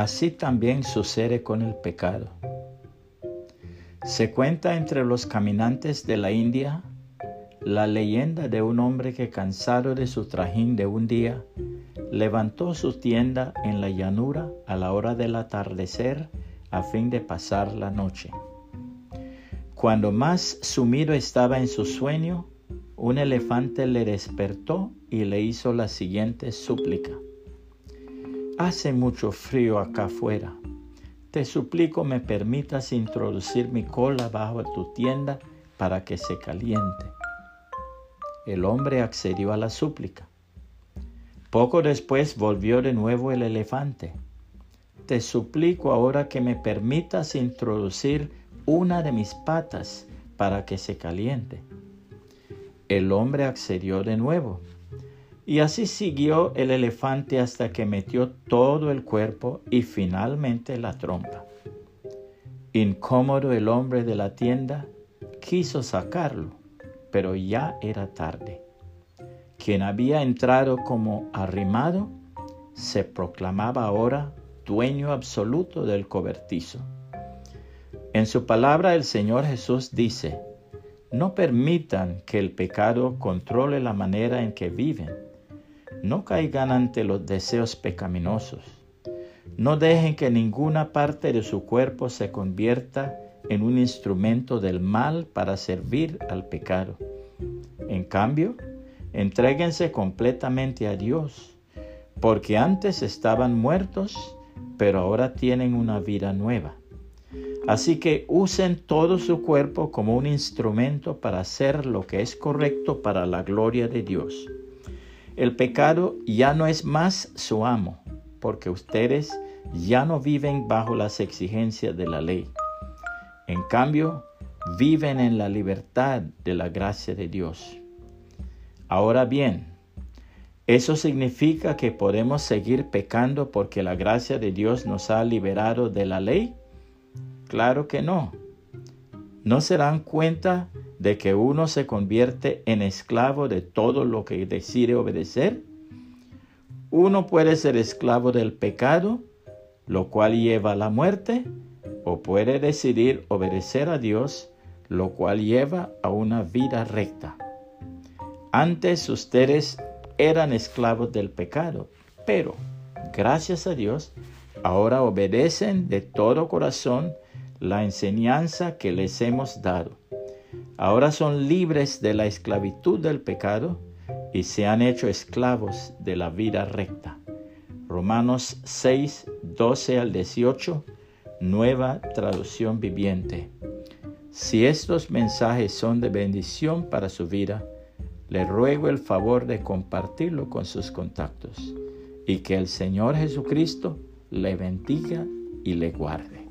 Así también sucede con el pecado. Se cuenta entre los caminantes de la India la leyenda de un hombre que cansado de su trajín de un día, levantó su tienda en la llanura a la hora del atardecer a fin de pasar la noche. Cuando más sumido estaba en su sueño, un elefante le despertó y le hizo la siguiente súplica. Hace mucho frío acá afuera. Te suplico me permitas introducir mi cola bajo tu tienda para que se caliente. El hombre accedió a la súplica. Poco después volvió de nuevo el elefante. Te suplico ahora que me permitas introducir una de mis patas para que se caliente. El hombre accedió de nuevo. Y así siguió el elefante hasta que metió todo el cuerpo y finalmente la trompa. Incómodo el hombre de la tienda quiso sacarlo, pero ya era tarde. Quien había entrado como arrimado se proclamaba ahora dueño absoluto del cobertizo. En su palabra el Señor Jesús dice, no permitan que el pecado controle la manera en que viven. No caigan ante los deseos pecaminosos. No dejen que ninguna parte de su cuerpo se convierta en un instrumento del mal para servir al pecado. En cambio, entréguense completamente a Dios, porque antes estaban muertos, pero ahora tienen una vida nueva. Así que usen todo su cuerpo como un instrumento para hacer lo que es correcto para la gloria de Dios. El pecado ya no es más su amo, porque ustedes ya no viven bajo las exigencias de la ley. En cambio, viven en la libertad de la gracia de Dios. Ahora bien, ¿eso significa que podemos seguir pecando porque la gracia de Dios nos ha liberado de la ley? Claro que no. ¿No se dan cuenta de que uno se convierte en esclavo de todo lo que decide obedecer? Uno puede ser esclavo del pecado, lo cual lleva a la muerte, o puede decidir obedecer a Dios, lo cual lleva a una vida recta. Antes ustedes eran esclavos del pecado, pero gracias a Dios, ahora obedecen de todo corazón la enseñanza que les hemos dado. Ahora son libres de la esclavitud del pecado y se han hecho esclavos de la vida recta. Romanos 6, 12 al 18, nueva traducción viviente. Si estos mensajes son de bendición para su vida, le ruego el favor de compartirlo con sus contactos y que el Señor Jesucristo le bendiga y le guarde.